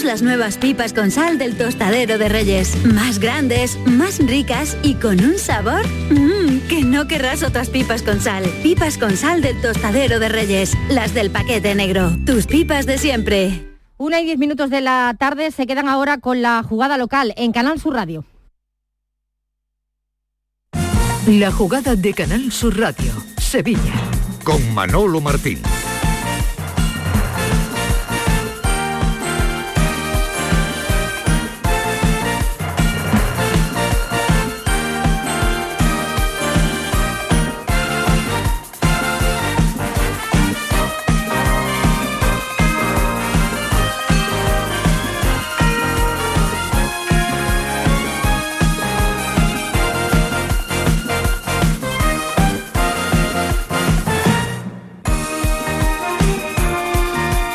las nuevas pipas con sal del tostadero de Reyes. Más grandes, más ricas y con un sabor mmm, que no querrás otras pipas con sal. Pipas con sal del tostadero de Reyes. Las del paquete negro. Tus pipas de siempre. Una y diez minutos de la tarde se quedan ahora con la jugada local en Canal Sur Radio. La jugada de Canal Sur Radio. Sevilla. Con Manolo Martín.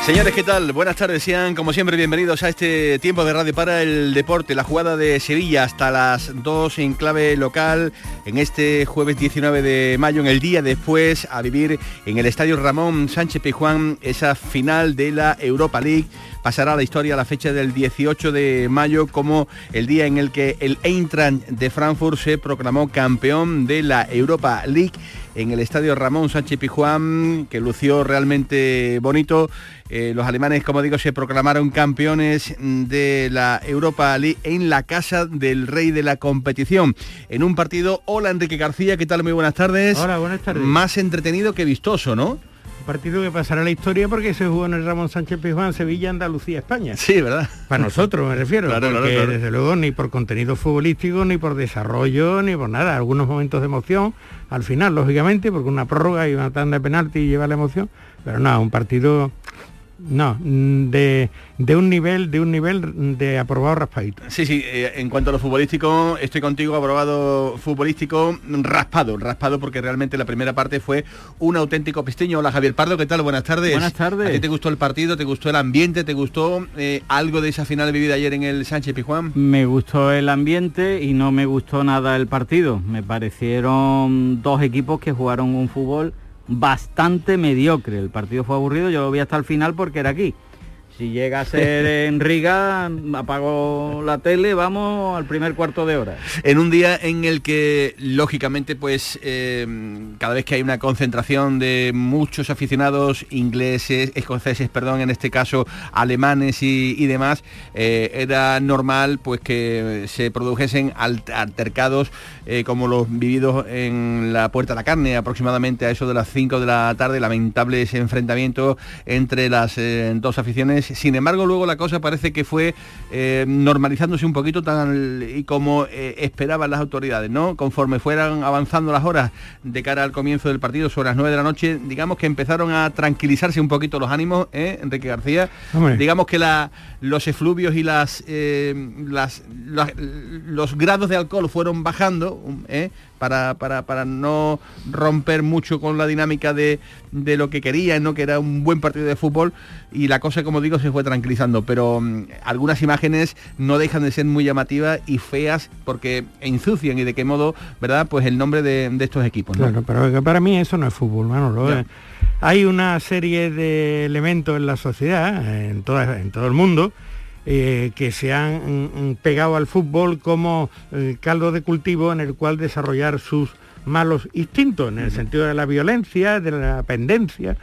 Señores, ¿qué tal? Buenas tardes, sean como siempre bienvenidos a este tiempo de radio para el deporte, la jugada de Sevilla hasta las 2 en clave local en este jueves 19 de mayo, en el día después a vivir en el Estadio Ramón Sánchez Pijuán esa final de la Europa League. Pasará a la historia la fecha del 18 de mayo como el día en el que el Eintracht de Frankfurt se proclamó campeón de la Europa League en el estadio Ramón Sánchez Pijuán, que lució realmente bonito. Eh, los alemanes, como digo, se proclamaron campeones de la Europa League en la casa del rey de la competición. En un partido, hola Enrique García, ¿qué tal? Muy buenas tardes. Hola, buenas tardes. Más entretenido que vistoso, ¿no? Partido que pasará a la historia porque se jugó en el Ramón Sánchez Pizjuán, Sevilla, Andalucía, España. Sí, ¿verdad? Para nosotros me refiero, Claro, porque claro. desde luego ni por contenido futbolístico, ni por desarrollo, ni por nada. Algunos momentos de emoción, al final, lógicamente, porque una prórroga y una tanda de penalti lleva la emoción, pero no, un partido no, mm, de, de un nivel, de un nivel de aprobado raspadito. Sí, sí, eh, en cuanto a lo futbolístico, estoy contigo, aprobado futbolístico, raspado, raspado porque realmente la primera parte fue un auténtico pestiño. Hola Javier Pardo, ¿qué tal? Buenas tardes. Buenas tardes. ¿A ti te gustó el partido? ¿Te gustó el ambiente? ¿Te gustó eh, algo de esa final vivida ayer en el Sánchez Pijuán? Me gustó el ambiente y no me gustó nada el partido. Me parecieron dos equipos que jugaron un fútbol bastante mediocre. El partido fue aburrido, yo lo vi hasta el final porque era aquí. Si llega a ser en Riga, apago la tele, vamos al primer cuarto de hora. En un día en el que, lógicamente, pues eh, cada vez que hay una concentración de muchos aficionados ingleses, escoceses, perdón, en este caso alemanes y, y demás, eh, era normal pues que se produjesen al- altercados eh, como los vividos en la Puerta de la Carne, aproximadamente a eso de las 5 de la tarde, lamentables enfrentamientos entre las eh, dos aficiones. Sin embargo, luego la cosa parece que fue eh, normalizándose un poquito tal y como eh, esperaban las autoridades, ¿no? Conforme fueran avanzando las horas de cara al comienzo del partido sobre las 9 de la noche, digamos que empezaron a tranquilizarse un poquito los ánimos, ¿eh? Enrique García. Hombre. Digamos que la- los efluvios y las, las- las- los grados de alcohol fueron bajando. Para, para- para no romper mucho con la dinámica de, de lo que querían, ¿no? que era un buen partido de fútbol y la cosa, como digo, se fue tranquilizando. Pero mm, algunas imágenes no dejan de ser muy llamativas y feas porque ensucian y de qué modo, ¿verdad? Pues el nombre de, de estos equipos. ¿no? Claro, pero para mí eso no es fútbol, eh. Hay una serie de elementos en la sociedad, en, toda- en todo el mundo, eh, que se han mm, pegado al fútbol como eh, caldo de cultivo en el cual desarrollar sus malos instintos, en el sentido de la violencia, de la pendencia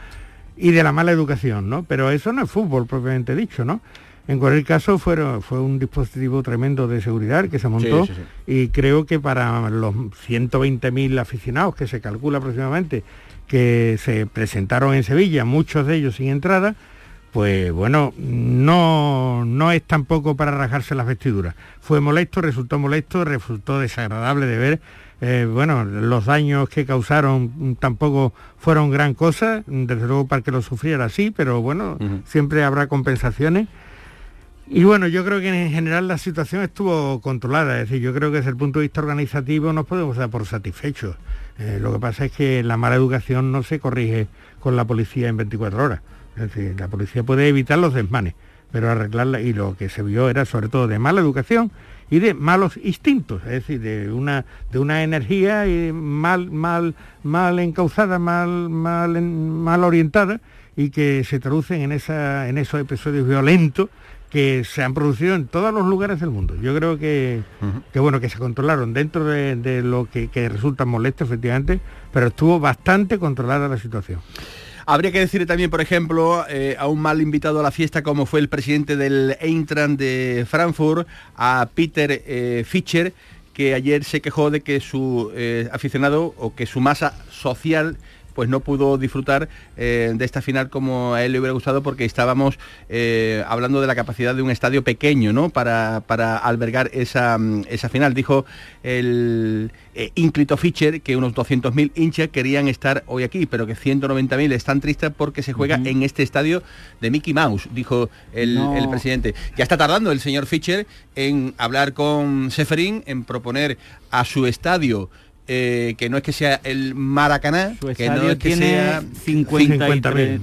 y de la mala educación, ¿no? Pero eso no es fútbol propiamente dicho, ¿no? En cualquier caso fueron- fue un dispositivo tremendo de seguridad que se montó sí, sí. y creo que para los 120.000 aficionados que se calcula aproximadamente que se presentaron en Sevilla, muchos de ellos sin entrada, pues bueno, no, no es tampoco para rajarse las vestiduras. Fue molesto, resultó molesto, resultó desagradable de ver. eh, bueno, los daños que causaron tampoco fueron gran cosa, desde luego para que lo sufriera así, pero bueno, siempre habrá compensaciones. Y bueno, yo creo que en general la situación estuvo controlada, es decir, yo creo que desde el punto de vista organizativo nos podemos dar por satisfechos. Eh, lo que pasa es que la mala educación no se corrige con la policía en 24 horas. Es decir, la policía puede evitar los desmanes, pero arreglarla, y lo que se vio era sobre todo de mala educación y de malos instintos, es decir, de una, de una energía y mal, mal, mal encauzada, mal, mal, mal orientada y que se traducen en, esa, en esos episodios violentos que se han producido en todos los lugares del mundo. Yo creo que, que bueno, que se controlaron dentro de, lo que, resulta molesto, efectivamente, pero estuvo bastante controlada la situación. Habría que decir también, por ejemplo, eh, a un mal invitado a la fiesta como fue el presidente del Eintracht de Frankfurt, a Peter eh, Fischer, que ayer se quejó de que su eh, aficionado o que su masa social pues no pudo disfrutar eh, de esta final como a él le hubiera gustado porque estábamos eh, hablando de la capacidad de un estadio pequeño ¿no? para, para albergar esa, esa, final. Dijo el eh, ínclito Fischer que unos 200.000 hinchas querían estar hoy aquí, pero que 190.000 están tristes porque se juega en este estadio de Mickey Mouse, dijo el, el, presidente. Ya está tardando el señor Fischer en hablar con Seferín, en proponer a su estadio eh, que no es que sea el Maracaná, que no es que sea 53,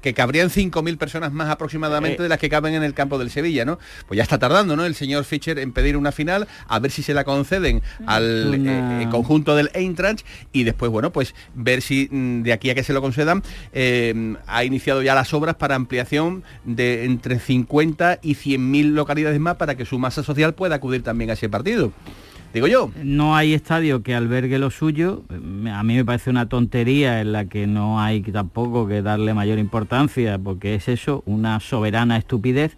que, cabrían 5.000 personas más aproximadamente eh. de las que caben en el campo del Sevilla, ¿no? Pues ya está tardando, ¿no? El señor Fischer en pedir una final, a ver si se la conceden al eh, conjunto del Eintracht y después, bueno, pues ver si mm, de aquí a que se lo concedan ha iniciado ya las obras para ampliación de entre 50 y 100.000 localidades más para que su masa social pueda acudir también a ese partido digo yo. No hay estadio que albergue lo suyo. A mí me parece una tontería en la que no hay tampoco que darle mayor importancia, porque es eso, una soberana estupidez.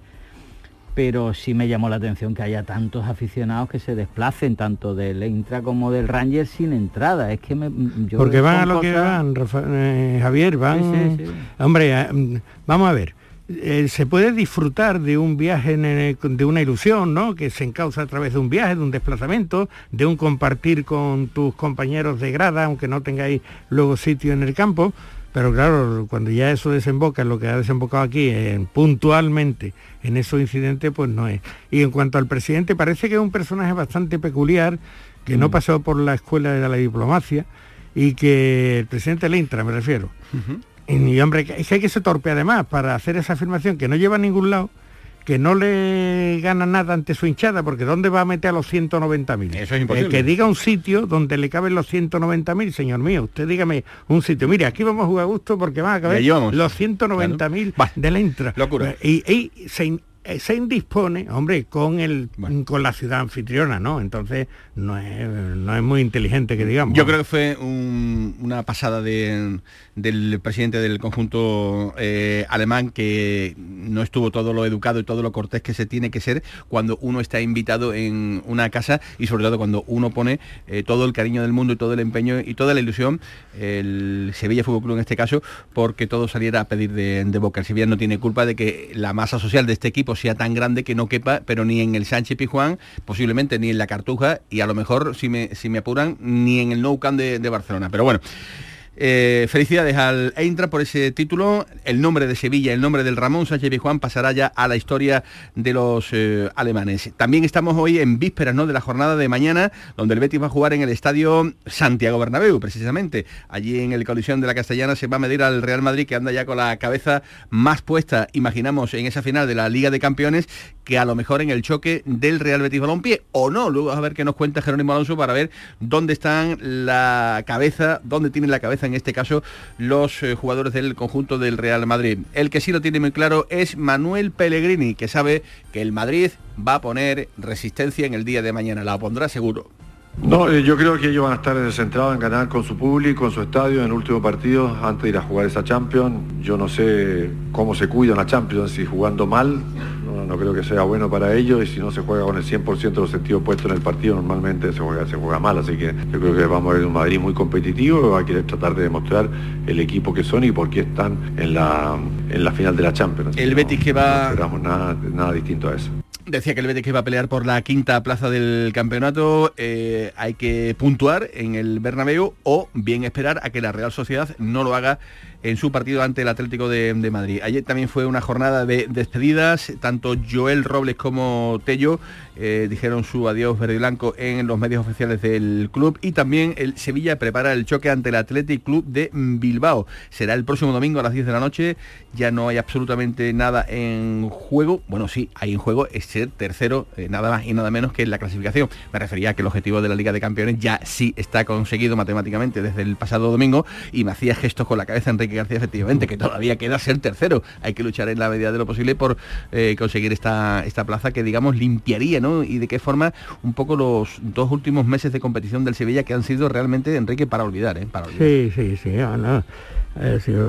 Pero sí me llamó la atención que haya tantos aficionados que se desplacen, tanto del Intra como del Ranger, sin entrada. Es que me, Porque van a lo que van, eh, Javier, van... Hombre, eh, vamos a ver eh, se puede disfrutar de un viaje, de una ilusión, ¿no? Que se encausa a través de un viaje, de un desplazamiento, de un compartir con tus compañeros de grada, aunque no tengáis luego sitio en el campo. Pero claro, cuando ya eso desemboca en lo que ha desembocado aquí, puntualmente en esos incidentes, pues no es. Y en cuanto al presidente, parece que es un personaje bastante peculiar, que no mm. pasó por la escuela de la diplomacia, y que el presidente Lintra, me refiero, y hombre, es que hay que ser torpe además para hacer esa afirmación que no lleva a ningún lado, que no le gana nada ante su hinchada, porque ¿dónde va a meter a los 190.000? Eso es imposible. que diga un sitio donde le caben los 190.000, señor mío, usted dígame un sitio. Mire, aquí vamos a jugar a gusto porque van a caber los 190.000 de la intra. Locura. Y, y se, eh, se indispone, hombre, con el con la ciudad anfitriona, ¿no? Entonces no es, no es muy inteligente que digamos. Yo creo que fue una pasada del presidente del conjunto eh, alemán que no estuvo todo lo educado y todo lo cortés que se tiene que ser cuando uno está invitado en una casa y sobre todo cuando uno pone eh, todo el cariño del mundo y todo el empeño y toda la ilusión, el Sevilla Fútbol Club en este caso, porque todo saliera a pedir de, boca. El Sevilla no tiene culpa de que la masa social de este equipo sea tan grande que no quepa, pero ni en el Sánchez Pijuán, posiblemente ni en la Cartuja y a lo mejor, si me, si me apuran, ni en el Nou Camp de Barcelona. Pero bueno. Eh, felicidades al Eintra por ese título. El nombre de Sevilla, el nombre del Ramón Sánchez Pijuán pasará ya a la historia de los eh, alemanes. También estamos hoy en vísperas ¿no? de la jornada de mañana, donde el Betis va a jugar en el estadio Santiago Bernabéu, precisamente. Allí en el colisión de la Castellana se va a medir al Real Madrid, que anda ya con la cabeza más puesta, imaginamos, en esa final de la Liga de Campeones, que a lo mejor en el choque del Real Betis Balompié, o no. Luego a ver qué nos cuenta Jerónimo Alonso para ver dónde están la cabeza, dónde tienen la cabeza en este caso los eh, jugadores del conjunto del Real Madrid. El que sí lo tiene muy claro es Manuel Pellegrini, que sabe que el Madrid va a poner resistencia en el día de mañana, la pondrá seguro. No, eh, yo creo que ellos van a estar centrados en ganar con su público, en su estadio, en el último partido, antes de ir a jugar esa Champions. Yo no sé cómo se cuidan la Champions, si jugando mal, no, creo que sea bueno para ellos, y si no se juega con el 100% de los sentidos puestos en el partido, normalmente se juega, se juega mal. Así que yo creo que vamos a ver un Madrid muy competitivo, va a querer tratar de demostrar el equipo que son y por qué están en la, en la final de la Champions. El Betis que va... No esperamos nada, nada distinto a eso. Decía que el Betis que iba a pelear por la quinta plaza del campeonato. Eh, hay que puntuar en el Bernabéu o bien esperar a que la Real Sociedad no lo haga en su partido ante el Atlético de, Madrid. Ayer también fue una jornada de despedidas, tanto Joel Robles como Tello eh, dijeron su adiós verde y blanco en los medios oficiales del club y también el Sevilla prepara el choque ante el Athletic Club de Bilbao. Será el próximo domingo a las 10 de la noche, ya no hay absolutamente nada en juego, bueno sí, hay en juego es ser tercero, eh, nada más y nada menos que en la clasificación. Me refería a que el objetivo de la Liga de Campeones ya sí está conseguido matemáticamente desde el pasado domingo y me hacía gestos con la cabeza Enrique Iñaki García, efectivamente, que todavía queda ser tercero. Hay que luchar en la medida de lo posible por eh, conseguir esta, esta plaza que, digamos, limpiaría, ¿no? Y de qué forma un poco los dos últimos meses de competición del Sevilla que han sido realmente, Enrique, para olvidar, ¿eh? Para olvidar. Sí, sí, sí.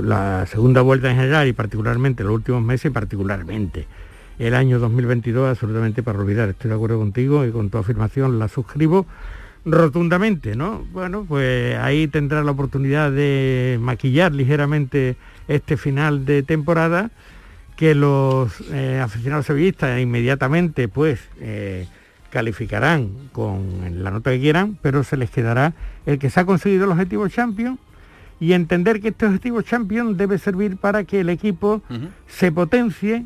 la segunda vuelta en general y particularmente los últimos meses, particularmente el año 2022 absolutamente para olvidar. Estoy de acuerdo contigo y con tu afirmación la suscribo rotundamente, ¿no? Bueno, pues ahí tendrá la oportunidad de maquillar ligeramente este final de temporada que los eh, aficionados sevillistas inmediatamente pues eh, calificarán con la nota que quieran, pero se les quedará el que se ha conseguido el objetivo champion y entender que este objetivo champion debe servir para que el equipo se potencie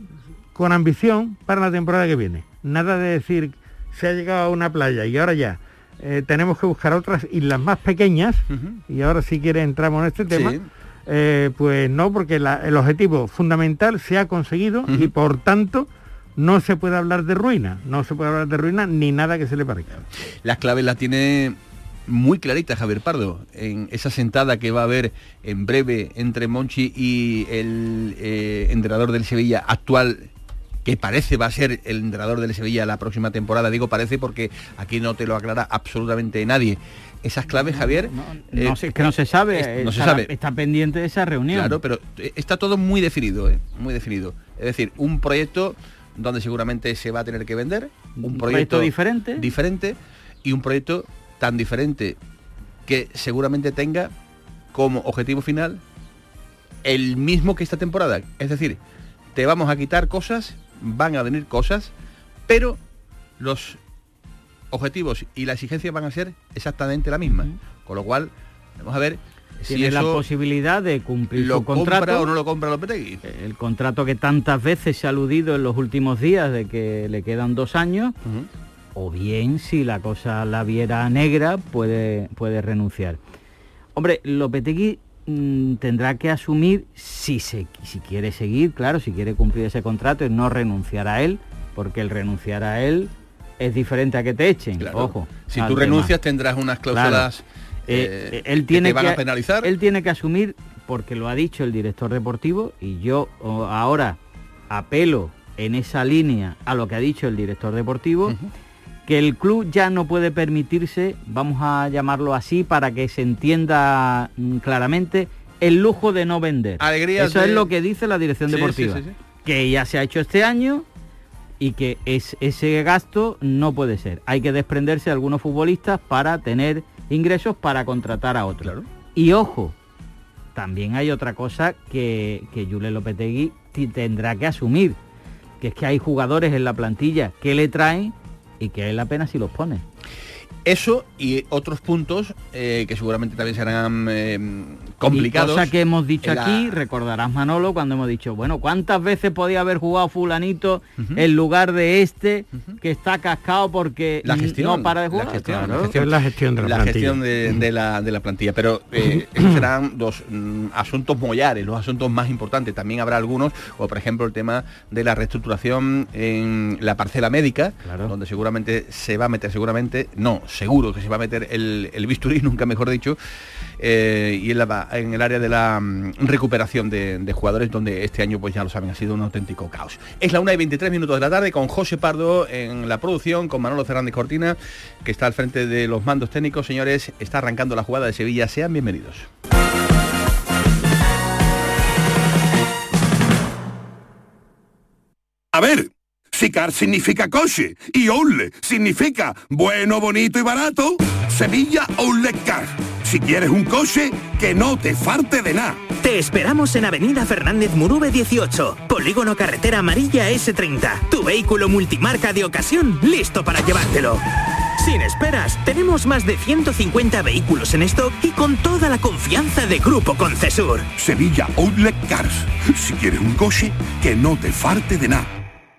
con ambición para la temporada que viene. Nada de decir se ha llegado a una playa y ahora ya eh, tenemos que buscar otras islas más pequeñas, y ahora si quiere entramos en este tema, eh, pues no, porque el objetivo fundamental se ha conseguido y por tanto no se puede hablar de ruina, no se puede hablar de ruina ni nada que se le parezca. Las claves las tiene muy clarita Javier Pardo. En esa sentada que va a haber en breve entre Monchi y el eh, entrenador del Sevilla actual que parece va a ser el entrenador del Sevilla la próxima temporada. Digo parece porque aquí no te lo aclara absolutamente nadie. Esas claves, Javier... No, eh, sé, que no se sabe, no está, se sabe. Está pendiente de esa reunión. Claro, pero eh, está todo muy definido, eh, muy definido. Es decir, un proyecto donde seguramente se va a tener que vender, un, proyecto, diferente. diferente y un proyecto tan diferente que seguramente tenga como objetivo final el mismo que esta temporada. Es decir, te vamos a quitar cosas van a venir cosas, pero los objetivos y la exigencia van a ser exactamente la misma. Con lo cual, vamos a ver si es la posibilidad de cumplir lo su contrato o no lo compra Lopetegui. El contrato que tantas veces se ha aludido en los últimos días de que le quedan dos años, o bien si la cosa la viera negra puede, puede renunciar. Hombre, Lopetegui Mm, tendrá que asumir, si, se, si quiere seguir, claro, si quiere cumplir ese contrato, y no renunciar a él, porque el renunciar a él es diferente a que te echen. Ojo. Si tú renuncias tendrás unas cláusulas eh, eh, él tiene que, van a penalizar. Él tiene que asumir, porque lo ha dicho el director deportivo, y yo ahora apelo en esa línea a lo que ha dicho el director deportivo que el club ya no puede permitirse, vamos a llamarlo así para que se entienda mm, claramente, el lujo de no vender. Eso es lo que dice la dirección deportiva. que ya se ha hecho este año y que es, ese gasto no puede ser. Hay que desprenderse de algunos futbolistas para tener ingresos para contratar a otros. Y ojo, también hay otra cosa que, que Julio Lopetegui tendrá que asumir, que es que hay jugadores en la plantilla que le traen y que la pena si los pone. Eso y otros puntos eh, que seguramente también serán eh, complicados. cosa que hemos dicho aquí, recordarás Manolo, cuando hemos dicho, bueno, ¿cuántas veces podía haber jugado fulanito en lugar de este que está cascado porque la gestión, no para de jugar? La gestión, la gestión, de la, plantilla. Gestión de, la, plantilla. Pero eh, esos serán dos mm, asuntos mollares, los asuntos más importantes. También habrá algunos, o por ejemplo el tema de la reestructuración en la parcela médica, donde seguramente se va a meter, seguramente, no, seguro que se va a meter el, el bisturí, nunca mejor dicho, eh, y en, en, el área de la mm, recuperación de, jugadores, donde este año, pues ya lo saben, ha sido un auténtico caos. Es la 1 y 23 minutos de la tarde con José Pardo en la producción, con Manolo Fernández Cortina, que está al frente de los mandos técnicos. Señores, está arrancando la jugada de Sevilla. Sean bienvenidos. A ver, si car significa coche y Oule significa bueno, bonito y barato, Sevilla Oule Car. Si quieres un coche, que no te farte de nada. Te esperamos en Avenida Fernández Murube 18, Polígono Carretera Amarilla S30. Tu vehículo multimarca de ocasión listo para llevártelo. Sin esperas, tenemos más de 150 vehículos en stock y con toda la confianza de Grupo Concesur. Sevilla Outlet Cars. Si quieres un coche, que no te farte de nada.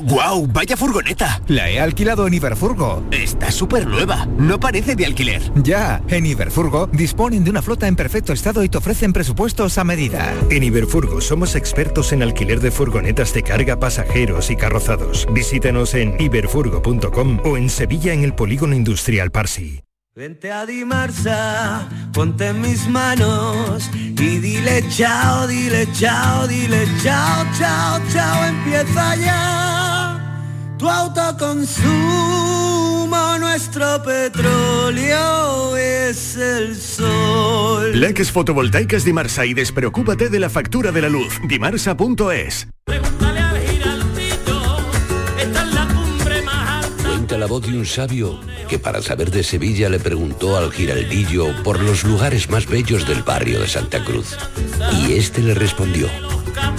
¡Guau! ¡Vaya furgoneta! La he alquilado en Iberfurgo. Está súper nueva. No parece de alquiler. Ya, en Iberfurgo disponen de una flota en perfecto estado y te ofrecen presupuestos a medida. En Iberfurgo somos expertos en alquiler de furgonetas de carga, pasajeros y carrozados. Visítenos en iberfurgo.com o en Sevilla en el Polígono Industrial Parsi. Vente a Dimarsa, ponte en mis manos y dile chao, dile chao, dile chao, chao, chao, empieza ya tu autoconsumo, nuestro petróleo es el sol. Leques fotovoltaicas Dimarsa y despreocúpate de la factura de la luz. Dimarsa.es. Cuenta la voz de un sabio que para saber de Sevilla le preguntó al giraldillo por los lugares más bellos del barrio de Santa Cruz. Y este le respondió,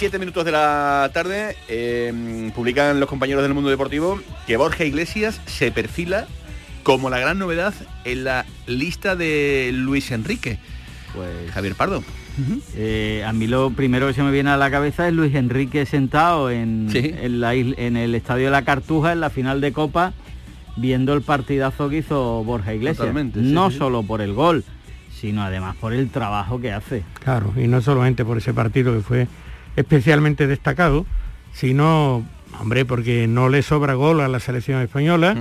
7 minutos de la tarde em, publican los compañeros del mundo deportivo que Borja Iglesias se perfila como la gran novedad en la lista de Luis Enrique. Pues Javier Pardo. Eh, a mí lo primero que se me viene a la cabeza es Luis Enrique sentado en, en, la isla, en el estadio de la Cartuja en la final de Copa viendo el partidazo que hizo Borja Iglesias. No sí. solo por el gol, sino además por el trabajo que hace. Claro, y no solamente por ese partido que fue especialmente destacado, sino, hombre, porque no le sobra gol a la selección española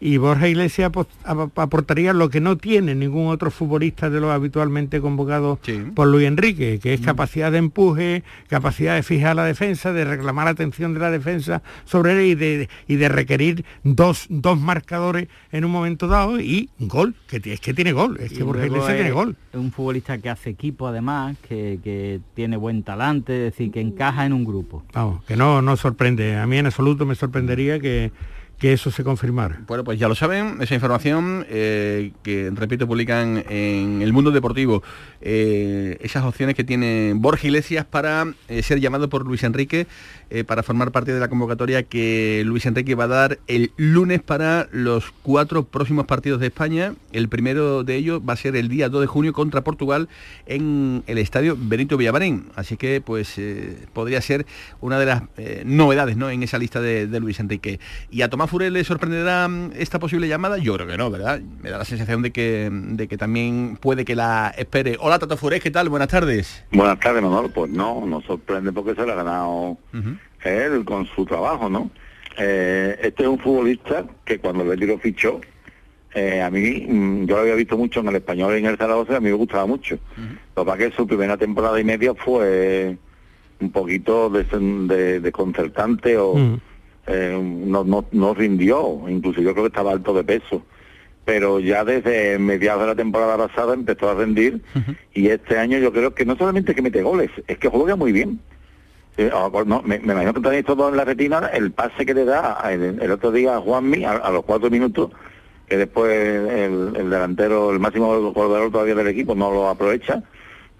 y Borja Iglesias aportaría lo que no tiene ningún otro futbolista de los habitualmente convocados por Luis Enrique, que es capacidad de empuje, capacidad de fijar la defensa, de reclamar la atención de la defensa sobre él y de, y de requerir dos, dos marcadores en un momento dado y gol, que es que tiene gol, es Y que Borja Iglesias tiene gol. Es un futbolista que hace equipo además, que, que tiene buen talante, es decir, que encaja en un grupo. Vamos, que no, no sorprende. A mí en absoluto me sorprendería que, que eso se confirmara. Bueno, pues ya lo saben, esa información eh, que, repito, publican en el mundo deportivo, eh, esas opciones que tiene Borja Iglesias para eh, ser llamado por Luis Enrique, para formar parte de la convocatoria que Luis Enrique va a dar el lunes para los cuatro próximos partidos de España. El primero de ellos va a ser el día 2 de junio contra Portugal en el estadio Benito Villamarín. Así que pues podría ser una de las novedades ¿no? en esa lista de, de Luis Enrique. ¿Y a Tomás Furel le sorprenderá mm, esta posible llamada? Yo creo que no, ¿verdad? Me da la sensación de que, de que también puede que la espere. Hola Tato Furel, ¿qué tal? Buenas tardes. Buenas tardes, Manolo. Pues no, no sorprende porque se lo ha ganado él con su trabajo, ¿no? Eh, este es un futbolista que cuando el Betis lo fichó, eh, a mí, mm, yo lo había visto mucho en el español y en el Zaragoza, a mí me gustaba mucho. Lo que pasa es que su primera temporada y media fue un poquito des- de- desconcertante o eh, no, no, no rindió, incluso yo creo que estaba alto de peso. Pero ya desde mediados de la temporada pasada empezó a rendir y este año yo creo que no solamente que mete goles, es que juega muy bien. Eh, no, me, me imagino que tenéis todo en la retina el pase que le da el, el otro día a Juanmi a, a los cuatro minutos, que después el, el delantero, el máximo goleador todavía del equipo no lo aprovecha,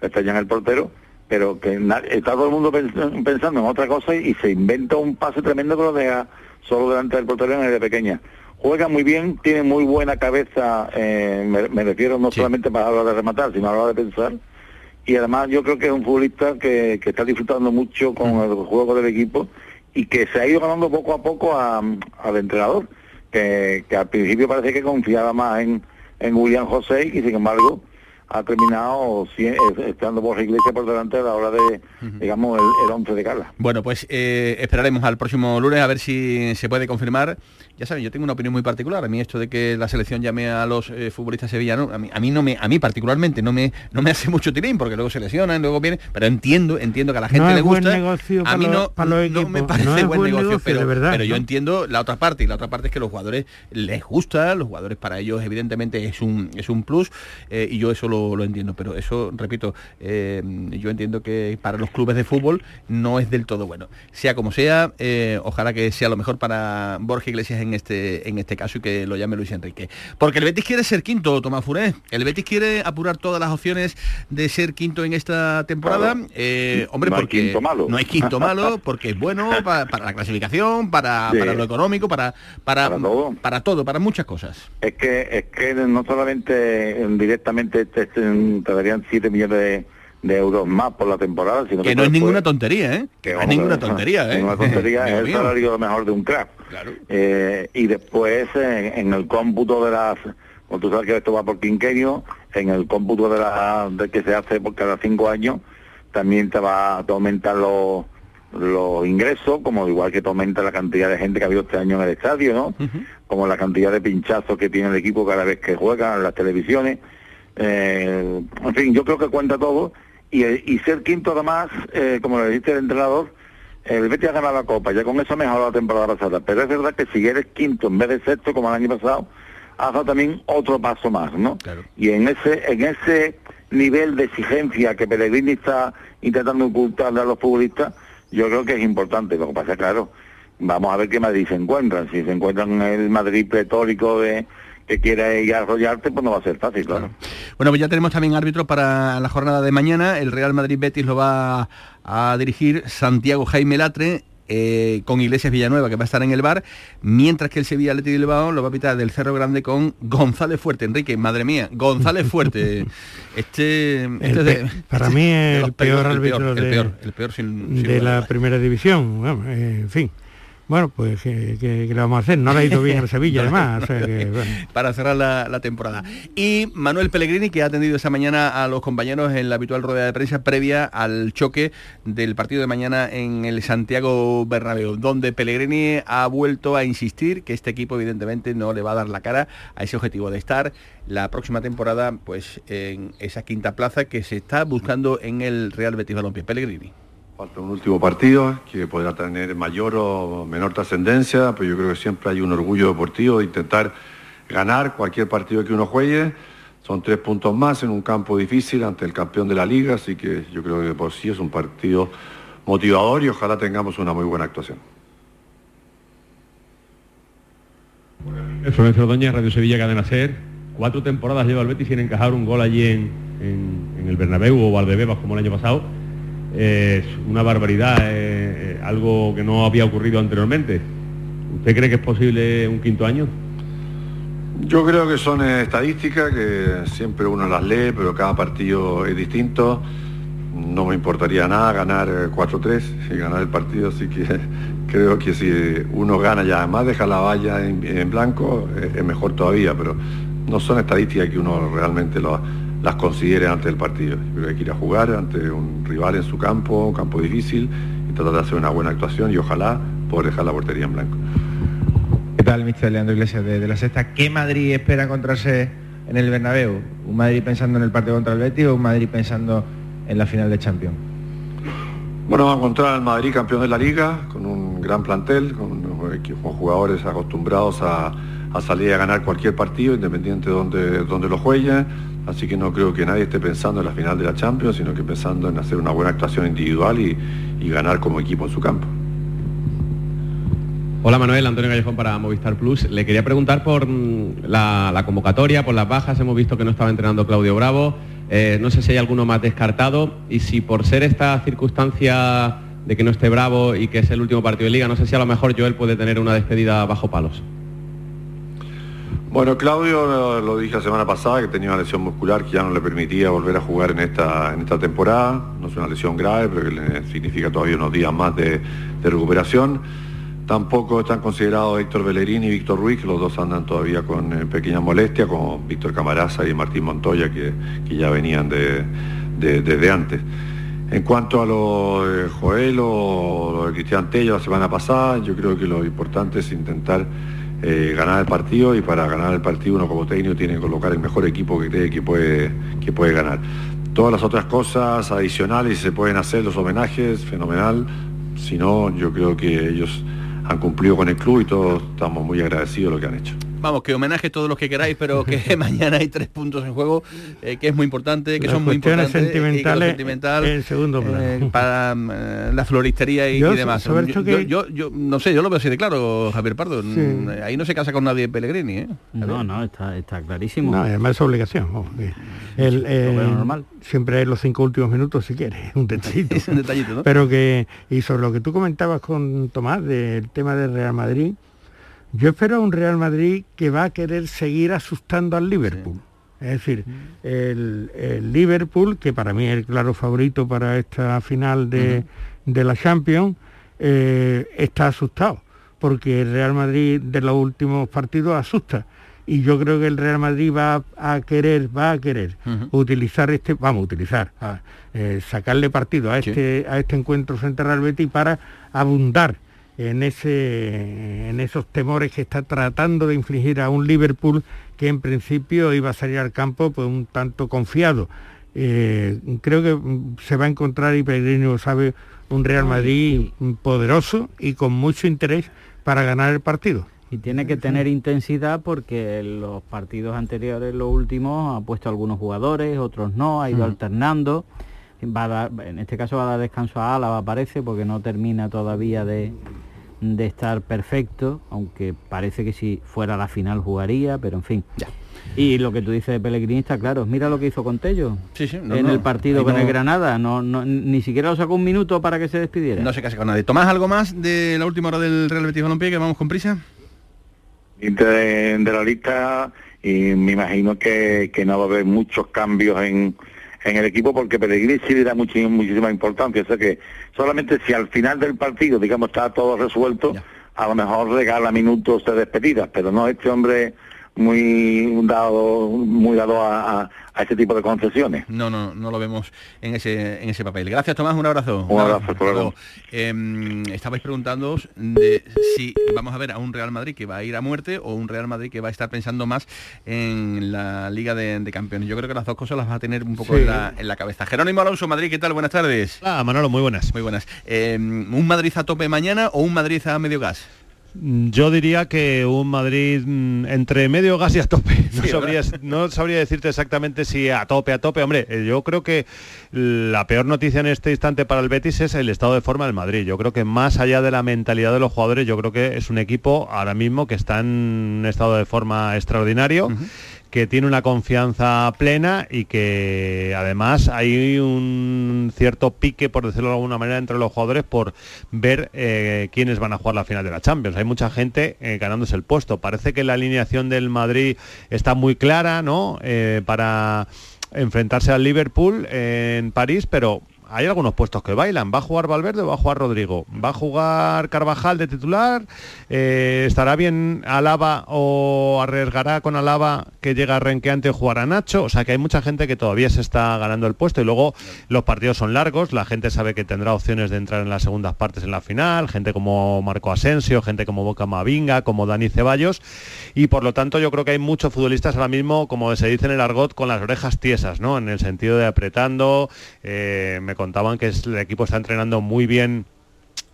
está ya en el portero, pero que está todo el mundo pens- pensando en otra cosa y, se inventa un pase tremendo que lo deja solo delante del portero en el de pequeña. Juega muy bien, tiene muy buena cabeza, eh, me, me refiero no solamente para la hora de rematar, sino a la hora de pensar. Y además yo creo que es un futbolista que, que está disfrutando mucho con el juego del equipo y que se ha ido ganando poco a poco a- al entrenador, que, que al principio parece que confiaba más en, en William José y sin embargo ha terminado estando Borja Iglesias por delante a la hora de, digamos, el, el 11 de gala. Bueno, pues eh, esperaremos al próximo lunes a ver si se puede confirmar. Ya saben, yo tengo una opinión muy particular. A mí esto de que la selección llame a los eh, futbolistas sevillanos, a mí, a mí no me, a mí particularmente no me, no me hace mucho tirín porque luego se lesionan, luego vienen, pero entiendo, entiendo que a la gente No le gusta. a mí no, para los no me parece No buen buen negocio, negocio, pero, de verdad, pero yo entiendo la otra parte y la otra parte es que los jugadores les gusta, los jugadores para ellos evidentemente es un es un plus eh, y yo eso lo, lo entiendo, pero eso repito, eh, yo entiendo que para los clubes de fútbol no es del todo bueno. Sea como sea, ojalá que sea lo mejor para Borja Iglesias en este en este caso y que lo llame Luis Enrique. Porque el Betis quiere ser quinto, Tomás Furé. El Betis quiere apurar todas las opciones de ser quinto en esta temporada. Claro. Eh, hombre, No hay porque quinto malo. no hay quinto malo, porque es bueno pa- para, la clasificación, para, Sí. para lo económico, para, para, para todo. para muchas cosas. Es que es que no solamente directamente te, te- te darían 7 millones de, de euros más por la temporada, sino Que no es ninguna tontería, ¿eh? que no es ninguna tontería, ¿eh? ninguna tontería, es el salario mejor de un crack. Eh, y después en, en el cómputo de las, como tú sabes que esto va por quinquenio, en el cómputo de la de que se hace por cada cinco años, también te va te aumentan los los ingresos, como igual que te aumenta la cantidad de gente que ha habido este año en el estadio, ¿no? Como la cantidad de pinchazos que tiene el equipo cada vez que juega en las televisiones. Eh, en fin, yo creo que cuenta todo. Y, y ser quinto además, eh, como le dijiste el entrenador, el Betis ha ganado la Copa, ya con eso ha mejorado la temporada pasada. Pero es verdad que si eres quinto en vez de sexto, como el año pasado, has dado también otro paso más, ¿no? Y en ese, en ese nivel de exigencia que Pellegrini está intentando ocultarle a los futbolistas, yo creo que es importante. Lo que pasa claro, vamos a ver qué Madrid se encuentran. Si se encuentran en el Madrid pretórico de que quiere ir a arrollarte, pues no va a ser fácil, claro. Bueno, pues ya tenemos también árbitro para la jornada de mañana. El Real Madrid Betis lo va a dirigir Santiago Jaime Latre. eh, con Iglesias Villanueva que va a estar en el bar, mientras que el Sevilla de Bilbao lo va a pitar del Cerro Grande con González Fuerte, Enrique, madre mía, González Fuerte. Este, este para este mí es el peor árbitro el de, peor, el peor sin- sin de la primera división. Bueno, eh, en fin. Bueno, pues ¿qué, qué- qué le vamos a hacer? No le ha ido bien al Sevilla, además. o sea que, bueno. para cerrar la, la temporada. Y Manuel Pellegrini, que ha atendido esta mañana a los compañeros en la habitual rueda de prensa previa al choque del partido de mañana en el Santiago Bernabéu, donde Pellegrini ha vuelto a insistir que este equipo evidentemente no le va a dar la cara a ese objetivo de estar la próxima temporada pues en esa quinta plaza que se está buscando en el Real Betis Balompié. Pellegrini. Falta un último partido que podrá tener mayor o menor trascendencia, pero yo creo que siempre hay un orgullo deportivo de intentar ganar cualquier partido que uno juegue. Son tres puntos más en un campo difícil ante el campeón de la liga, así que yo creo que por sí es un partido motivador y ojalá tengamos una muy buena actuación. Florencio Ordóñez, Radio Sevilla, Cadena Ser. Cuatro temporadas lleva el Betis sin encajar un gol allí en- en el Bernabéu o Valdebebas como el año pasado. Es una barbaridad, algo que no había ocurrido anteriormente. ¿Usted cree que es posible un quinto año? Yo creo que son estadísticas que siempre uno las lee, pero cada partido es distinto. No me importaría nada ganar eh, 4-3 y ganar el partido, así que creo que si uno gana y además deja la valla en, blanco, eh, es mejor todavía, pero no son estadísticas que uno realmente lo- las considere antes del partido. Yo creo que hay que ir a jugar ante un rival en su campo, un campo difícil, y tratar de hacer una buena actuación y ojalá poder dejar la portería en blanco. ¿Qué tal, mister Leandro Iglesias de, de la Sexta? ¿Qué Madrid espera encontrarse en el Bernabéu? ¿Un Madrid pensando en el partido contra el Betis o un Madrid pensando en la final de Champions? Bueno, vamos a encontrar al Madrid campeón de la liga, con un gran plantel, con, con jugadores acostumbrados a, a salir a ganar cualquier partido, independiente de donde, donde lo jueguen. Así que no creo que nadie esté pensando en la final de la Champions, sino que pensando en hacer una buena actuación individual y, ganar como equipo en su campo. Hola Manuel, Antonio Callejón para Movistar Plus. Le quería preguntar por mm, la, la convocatoria, por las bajas. Hemos visto que no estaba entrenando Claudio Bravo. Eh, no sé si hay alguno más descartado y si por ser esta circunstancia de que no esté Bravo y que es el último partido de liga, no sé si a lo mejor Joel puede tener una despedida bajo palos. Bueno, Claudio lo, lo dije la semana pasada que tenía una lesión muscular que ya no le permitía volver a jugar en esta, en esta temporada. No es una lesión grave, pero que le significa todavía unos días más de, recuperación. Tampoco están considerados Héctor Bellerín y Víctor Ruiz, que los dos andan todavía con eh, pequeñas molestias, como Víctor Camaraza y Martín Montoya, que, ya venían de- desde antes. En cuanto a lo de Joel o lo de Cristian Tello la semana pasada, yo creo que lo importante es intentar eh, ganar el partido y para ganar el partido uno como técnico tiene que colocar el mejor equipo que cree que puede, que puede ganar. Todas las otras cosas adicionales, se pueden hacer los homenajes, fenomenal. Si no, yo creo que ellos han cumplido con el club y todos estamos muy agradecidos de lo que han hecho. Vamos, que homenaje todos los que queráis, pero que mañana hay tres puntos en juego, eh, que es muy importante, que Las son muy importantes. y sentimentales sentimental, en segundo plano. eh, para mm, eh, la floristería y, Yo, y demás. sobre Yo, que- yo- yo- no sé, yo lo veo así de claro, Javier Pardo. Sí. Mm, Ahí no se casa con nadie Pellegrini, ¿eh? No, no, está, está clarísimo. No, además es obligación. el, eh, veo normal. Siempre es los cinco últimos minutos si quieres, un detallito. Es un detallito, ¿no? Pero que, y sobre lo que tú comentabas con Tomás del tema del Real Madrid, yo espero a un Real Madrid que va a querer seguir asustando al Liverpool. Es decir, el, el Liverpool, que para mí es el claro favorito para esta final de, de la Champions, eh, está asustado, porque el Real Madrid de los últimos partidos asusta. Y yo creo que el Real Madrid va a querer, va a querer utilizar este, vamos a utilizar, a, eh, sacarle partido a este, a este encuentro frente al Real Betis para abundar en, ese, en esos temores que está tratando de infligir a un Liverpool que en principio iba a salir al campo pues un tanto confiado. Eh, creo que mm, se va a encontrar, y Pellegrini lo sabe, un Real Madrid poderoso y con mucho interés para ganar el partido. Y tiene que tener intensidad porque en los partidos anteriores, los últimos, ha puesto algunos jugadores, otros no, ha ido Mm. alternando. Va a dar- en este caso va a dar descanso a Álava, parece, porque no termina todavía de, de estar perfecto, aunque parece que si fuera la final jugaría, pero en fin. Y lo que tú dices de Pellegrini está claro. Mira lo que hizo con Tello Sí, sí, no, en no, el partido con no- el Granada. No, no- ni siquiera lo sacó un minuto para que se despidiera. No se casa con nadie. ¿Tomás algo más de la última hora del Real Betis Balompié que vamos con prisa? de, de la lista y me imagino que, que no va a haber muchos cambios en, en el equipo porque Pellegrini sí le da muchi- muchísima importancia. O sea que solamente si al final del partido, digamos, está todo resuelto, a lo mejor regala minutos de despedidas, pero no este hombre muy dado muy dado a, a, a este tipo de concesiones. No, no, no lo vemos en ese, en ese papel. Gracias, Tomás, un abrazo. Un abrazo, luego. Eh, estabais preguntando de si vamos a ver a un Real Madrid que va a ir a muerte o un Real Madrid que va a estar pensando más en la Liga de, de Campeones. Yo creo que las dos cosas las va a tener un poco Sí. en, la, en la cabeza. Jerónimo Alonso, Madrid, ¿qué tal? Buenas tardes. Ah, Manolo, muy buenas. Muy buenas. Eh, ¿Un Madrid a tope mañana o un Madrid a medio gas? Mm, Yo diría que un Madrid mm, entre medio gas y a tope. No, Sí, sabría, no sabría decirte exactamente si a tope, a tope. Hombre, eh, yo creo que la peor noticia en este instante para el Betis es el estado de forma del Madrid. Yo creo que más allá de la mentalidad de los jugadores, yo creo que es un equipo ahora mismo que está en un estado de forma extraordinario. Que tiene una confianza plena y que además hay un cierto pique, por decirlo de alguna manera, entre los jugadores por ver eh, quiénes van a jugar la final de la Champions. Hay mucha gente eh, ganándose el puesto. Parece que la alineación del Madrid está muy clara, ¿no? Eh, para enfrentarse al Liverpool en París, pero hay algunos puestos que bailan. ¿Va a jugar Valverde o va a jugar Rodrigo? ¿Va a jugar Carvajal de titular? Eh, ¿Estará bien Alaba o arriesgará con Alaba que llega renqueante o jugará Nacho? O sea que hay mucha gente que todavía se está ganando el puesto y luego los partidos son largos, la gente sabe que tendrá opciones de entrar en las segundas partes en la final, gente como Marco Asensio, gente como Boca Mavinga, como Dani Ceballos y por lo tanto yo creo que hay muchos futbolistas ahora mismo, como se dice en el argot, con las orejas tiesas, ¿no? En el sentido de apretando, eh, contaban que el equipo está entrenando muy bien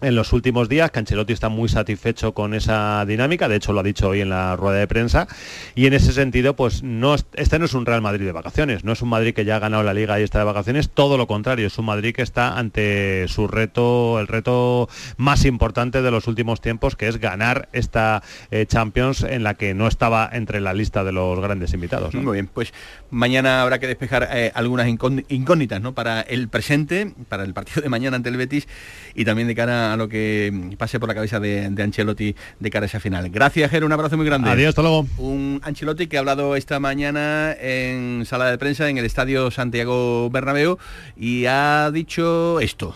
en los últimos días, que Ancelotti está muy satisfecho con esa dinámica, de hecho lo ha dicho hoy en la rueda de prensa, y en ese sentido, pues no es- este no es un Real Madrid de vacaciones, no es un Madrid que ya ha ganado la liga y está de vacaciones, todo lo contrario, es un Madrid que está ante su reto, el reto más importante de los últimos tiempos, que es ganar esta eh, Champions en la que no estaba entre la lista de los grandes invitados. Muy bien, pues mañana habrá que despejar eh, algunas incógnitas ¿no? para el presente, para el partido de mañana ante el Betis y también de cara lo que pase por la cabeza de, de Ancelotti de cara a esa final. Gracias, Jero, un abrazo muy grande. Adiós, hasta luego. Un Ancelotti que ha hablado esta mañana en sala de prensa en el Estadio Santiago Bernabéu y ha dicho esto.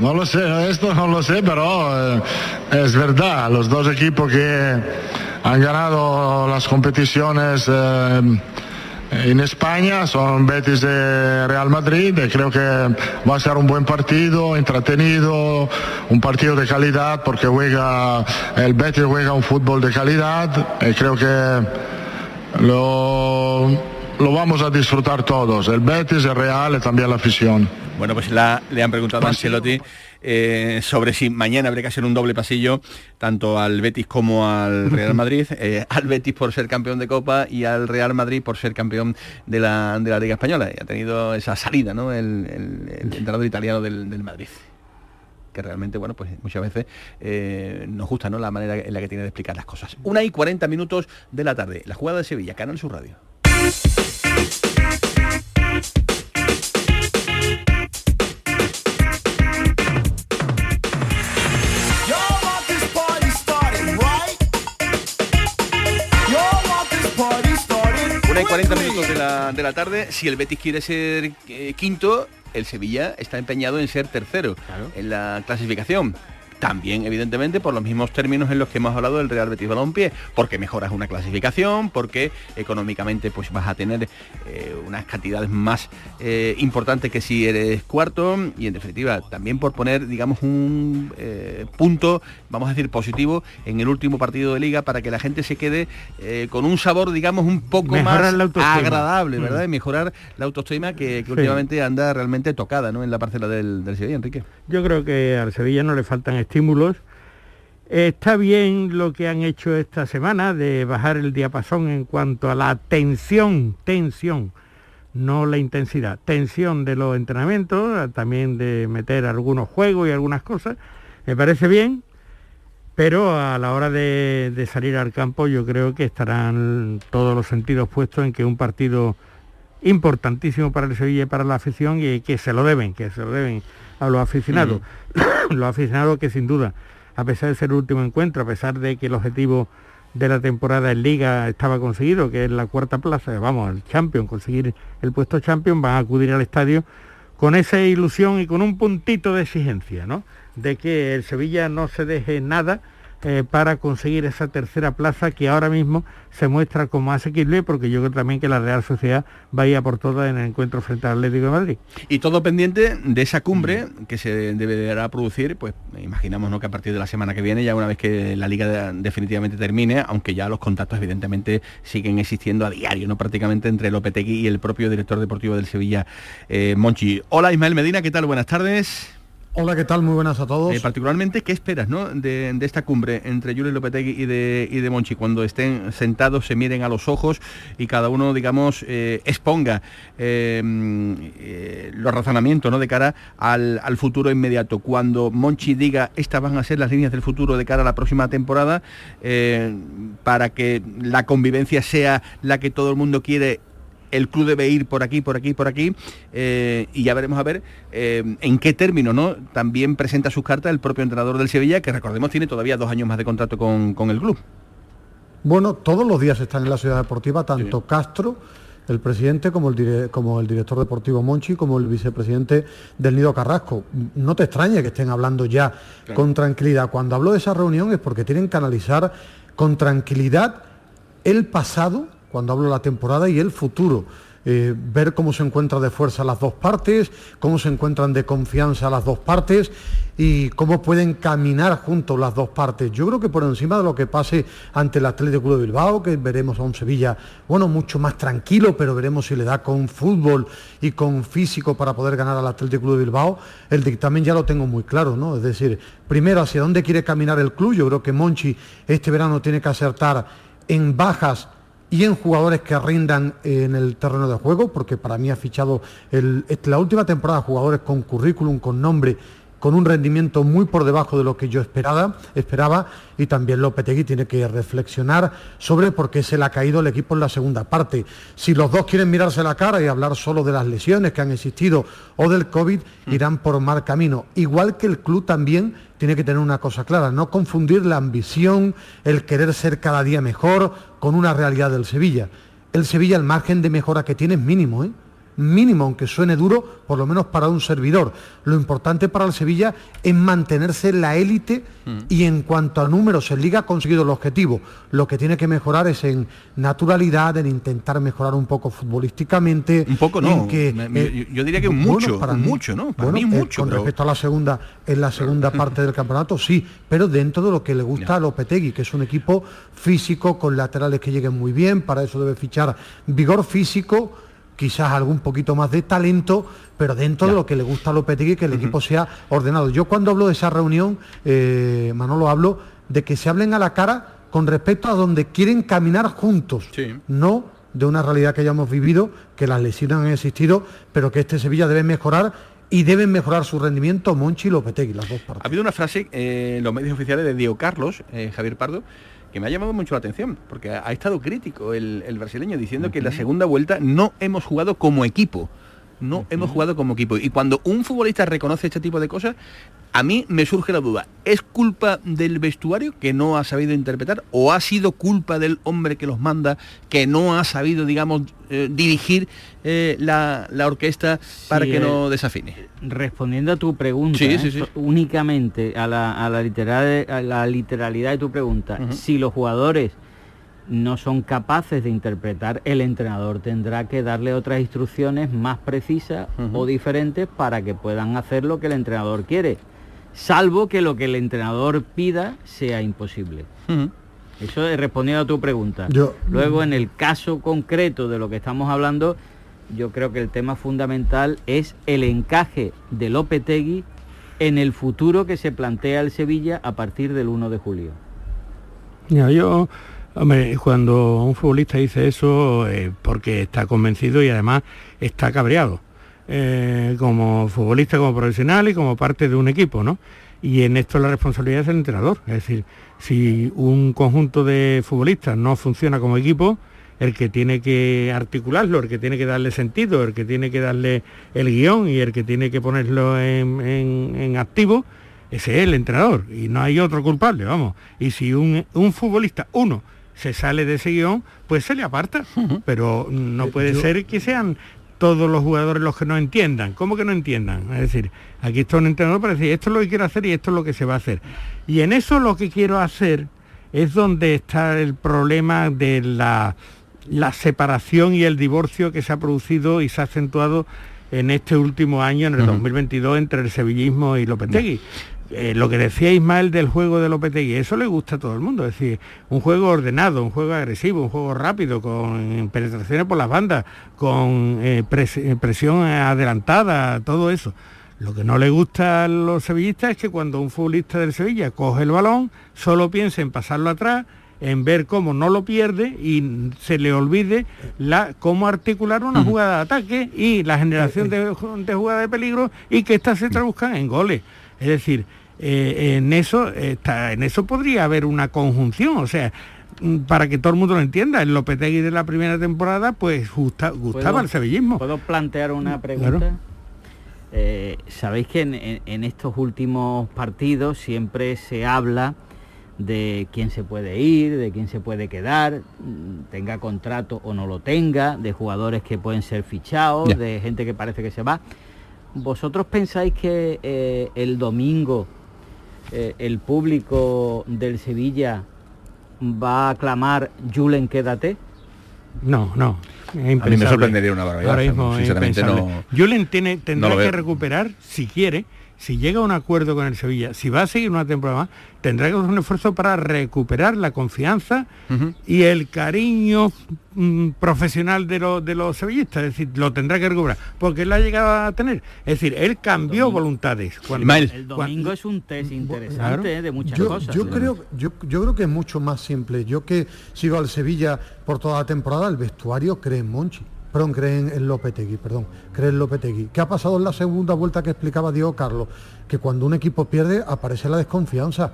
No lo sé, esto no lo sé, pero eh, es verdad, los dos equipos que han ganado las competiciones eh, en España son Betis y Real Madrid y creo que va a ser un buen partido, entretenido, un partido de calidad porque juega, el Betis juega un fútbol de calidad y creo que lo, lo vamos a disfrutar todos, el Betis, el Real y también la afición. Bueno, pues la, le han preguntado a Ancelotti eh, sobre si mañana habría que hacer un doble pasillo tanto al Betis como al Real Madrid, eh, al Betis por ser campeón de Copa y al Real Madrid por ser campeón de la, de la Liga Española. Y ha tenido esa salida, ¿no? El, el- el entrenador italiano del, del Madrid que realmente, bueno, pues muchas veces eh, nos gusta, ¿no? La manera en la que tiene de explicar las cosas. Una y 40 minutos de la tarde, la jugada de Sevilla, Canal Sur Radio. Una y 40 minutos de la, de la tarde. Si el Betis quiere ser eh, quinto, el Sevilla está empeñado en ser tercero en la clasificación. También, evidentemente, por los mismos términos en los que hemos hablado del Real Betis Balompié, porque mejoras una clasificación, porque económicamente pues vas a tener eh, unas cantidades más eh, importantes que si eres cuarto y en definitiva también por poner, digamos, un eh, punto, vamos a decir, positivo en el último partido de liga para que la gente se quede con un sabor, digamos, un poco Mejorar más agradable, ¿verdad? Mm. Y mejorar la autoestima que, que Sí. últimamente anda realmente tocada, ¿no? En la parcela del, del Sevilla, Enrique. Yo creo que al Sevilla no le faltan Está bien lo que han hecho esta semana de bajar el diapasón en cuanto a la tensión, tensión, no la intensidad, tensión de los entrenamientos, también de meter algunos juegos y algunas cosas. Me parece bien, pero a la hora de, de salir al campo yo creo que estarán todos los sentidos puestos en que un partido importantísimo para el Sevilla y para la afición y que se lo deben, que se lo deben a los aficionados. los aficionados que sin duda, a pesar de ser el último encuentro, a pesar de que el objetivo de la temporada en Liga estaba conseguido, que es la cuarta plaza, vamos, el Champion, conseguir el puesto Champion, van a acudir al estadio con esa ilusión y con un puntito de exigencia, ¿no? De que el Sevilla no se deje nada eh, para conseguir esa tercera plaza que ahora mismo se muestra como asequible, porque yo creo también que la Real Sociedad va a ir a por todas en el encuentro frente al Atlético de Madrid. Y todo pendiente de esa cumbre que se deberá producir, pues imaginamos ¿no? que a partir de la semana que viene, ya una vez que la liga de- definitivamente termine, aunque ya los contactos evidentemente siguen existiendo a diario, ¿no? Prácticamente entre Lopetegui y el propio director deportivo del Sevilla, eh, Monchi. Hola Ismael Medina, ¿qué tal? Buenas tardes. Hola, ¿qué tal? Muy buenas a todos. Eh, particularmente, ¿qué esperas ¿no? de, esta cumbre entre Julio Lopetegui y de, y de Monchi? Cuando estén sentados, se miren a los ojos y cada uno, digamos, eh, exponga eh, eh, los razonamientos ¿no? de cara al, al futuro inmediato. Cuando Monchi diga, estas van a ser las líneas del futuro de cara a la próxima temporada, para que la convivencia sea la que todo el mundo quiere el club debe ir por aquí, por aquí, por aquí, eh, y ya veremos a ver eh, en qué término ¿no? también presenta sus cartas el propio entrenador del Sevilla, que recordemos tiene todavía dos años más de contrato con, con el club. Bueno, todos los días están en la ciudad deportiva, tanto Castro, el presidente, como el, dire- como el director deportivo Monchi, como el vicepresidente del Nido Carrasco. No te extrañe que estén hablando ya Claro. con tranquilidad. Cuando hablo de esa reunión es porque tienen que analizar con tranquilidad el pasado, cuando hablo de la temporada, y el futuro. Eh, ver cómo se encuentran de fuerza las dos partes, cómo se encuentran de confianza las dos partes y cómo pueden caminar juntos las dos partes. Yo creo que por encima de lo que pase ante el Atlético de Bilbao, que veremos a un Sevilla, bueno, mucho más tranquilo, pero veremos si le da con fútbol y con físico para poder ganar al Atlético de Bilbao, el dictamen ya lo tengo muy claro, ¿no? Es decir, primero hacia dónde quiere caminar el club, yo creo que Monchi este verano tiene que acertar en bajas y en jugadores que rindan en el terreno de juego, porque para mí ha fichado la última temporada jugadores con currículum, con nombre, con un rendimiento muy por debajo de lo que yo esperaba, esperaba y también Lopetegui tiene que reflexionar sobre por qué se le ha caído el equipo en la segunda parte. Si los dos quieren mirarse la cara y hablar solo de las lesiones que han existido o del COVID, irán por mal camino. Igual que el club también tiene que tener una cosa clara, no confundir la ambición, el querer ser cada día mejor con una realidad del Sevilla. El Sevilla, el margen de mejora que tiene es mínimo, ¿eh? Mínimo, aunque suene duro, por lo menos para un servidor. Lo importante para el Sevilla es mantenerse en la élite Mm. y en cuanto a números en liga ha conseguido el objetivo. Lo que tiene que mejorar es en naturalidad, en intentar mejorar un poco futbolísticamente. Un poco no, que, me- eh, yo diría que bueno, mucho, para mí- mucho, ¿no? Para bueno, mí eh, mucho, con pero- respecto a la segunda, en la segunda parte del campeonato, sí, pero dentro de lo que le gusta a Lopetegui, que es un equipo físico, con laterales que lleguen muy bien, para eso debe fichar vigor físico, quizás algún poquito más de talento, pero dentro de lo que le gusta a Lopetegui, que el equipo sea ordenado. Yo cuando hablo de esa reunión, eh, Manolo, hablo de que se hablen a la cara con respecto a donde quieren caminar juntos, no de una realidad que ya hemos vivido, que las lesiones han existido, pero que este Sevilla debe mejorar y deben mejorar su rendimiento Monchi y Lopetegui, las dos partes. Ha habido una frase eh, en los medios oficiales de Diego Carlos, eh, Javier Pardo, que me ha llamado mucho la atención, porque ha, ha estado crítico el, el brasileño diciendo que en la segunda vuelta no hemos jugado como equipo. No hemos jugado como equipo. Y cuando un futbolista reconoce este tipo de cosas, a mí me surge la duda. ¿Es culpa del vestuario que no ha sabido interpretar? ¿O ha sido culpa del hombre que los manda que no ha sabido, digamos, eh, dirigir eh, la, la orquesta para Sí, que eh, no desafine? Respondiendo a tu pregunta, Sí, ¿eh? sí, únicamente a la, a la literal- a la literalidad de tu pregunta, si los jugadores no son capaces de interpretar, el entrenador tendrá que darle otras instrucciones más precisas o diferentes para que puedan hacer lo que el entrenador quiere, salvo que lo que el entrenador pida sea imposible. Eso es respondiendo a tu pregunta. Yo- Luego, en el caso concreto de lo que estamos hablando, yo creo que el tema fundamental es el encaje de Lopetegui en el futuro que se plantea el Sevilla a partir del 1 de julio. Mira, yo, hombre, cuando un futbolista dice eso, eh, porque está convencido y además está cabreado, eh, como futbolista, como profesional y como parte de un equipo, ¿no? Y en esto la responsabilidad es del entrenador, es decir, si un conjunto de futbolistas no funciona como equipo, el que tiene que articularlo, el que tiene que darle sentido, el que tiene que darle el guion y el que tiene que ponerlo en, en- en activo, ese es el entrenador y no hay otro culpable, vamos. Y si un, un futbolista, uno, se sale de ese guion, pues se le aparta. Pero no puede yo- ser que sean todos los jugadores los que no entiendan. ¿Cómo que no entiendan? Es decir, aquí está un entrenador para decir, esto es lo que quiero hacer y esto es lo que se va a hacer. Y en eso lo que quiero hacer es donde está el problema de la, la separación y el divorcio que se ha producido y se ha acentuado en este último año, en el 2022, entre el sevillismo y Lopetegui. Eh, lo que decía Ismael del juego de Lopetegui, eso le gusta a todo el mundo, es decir, un juego ordenado, un juego agresivo, un juego rápido, con penetraciones por las bandas, con eh, pres- eh, presión adelantada, todo eso. Lo que no le gusta a los sevillistas es que cuando un futbolista del Sevilla coge el balón, solo piensa en pasarlo atrás, en ver cómo no lo pierde y se le olvide la, cómo articular una jugada de ataque y la generación de, de jugada de peligro y que éstas se traduzcan en goles. Es decir, eh, en eso está, en eso podría haber una conjunción, o sea, mm, para que todo el mundo lo entienda, el Lopetegui de la primera temporada pues gusta- gustaba ¿Puedo- el sevillismo. ¿Puedo plantear una pregunta? Claro. Eh, Sabéis que en, en- en estos últimos partidos siempre se habla de quién se puede ir, de quién se puede quedar, mm, tenga contrato o no lo tenga, de jugadores que pueden ser fichados, de gente que parece que se va. ¿Vosotros pensáis que eh, el domingo eh, el público del Sevilla va a clamar Julen, quédate? No, no. A mí me sorprendería una barbaridad. Ahora mismo Sinceramente no- Julen tiene, tendrá no que recuperar, si quiere, si llega a un acuerdo con el Sevilla, si va a seguir una temporada más, tendrá que hacer un esfuerzo para recuperar la confianza y el cariño mm, profesional de, los de los sevillistas. Es decir, lo tendrá que recuperar, porque él la ha llegado a tener. Es decir, él cambió voluntades. Cuando, El domingo es un test interesante Claro. eh, de muchas yo, cosas. Yo ¿eh? creo, yo, yo creo que es mucho más simple. Yo que sigo al Sevilla por toda la temporada, el vestuario cree en Monchi. Perdón, creen en Lopetegui, perdón, cree en Lopetegui. ¿Qué ha pasado en la segunda vuelta que explicaba Diego Carlos? Que cuando un equipo pierde aparece la desconfianza,